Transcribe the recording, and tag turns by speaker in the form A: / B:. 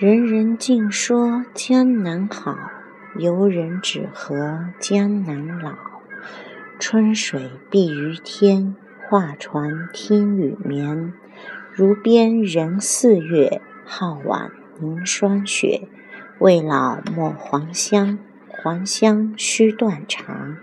A: 人人尽说江南好，游人只合江南老。春水碧于天，画船听雨眠。如边人似月，皓腕凝霜雪。未老莫还乡，还乡须断肠。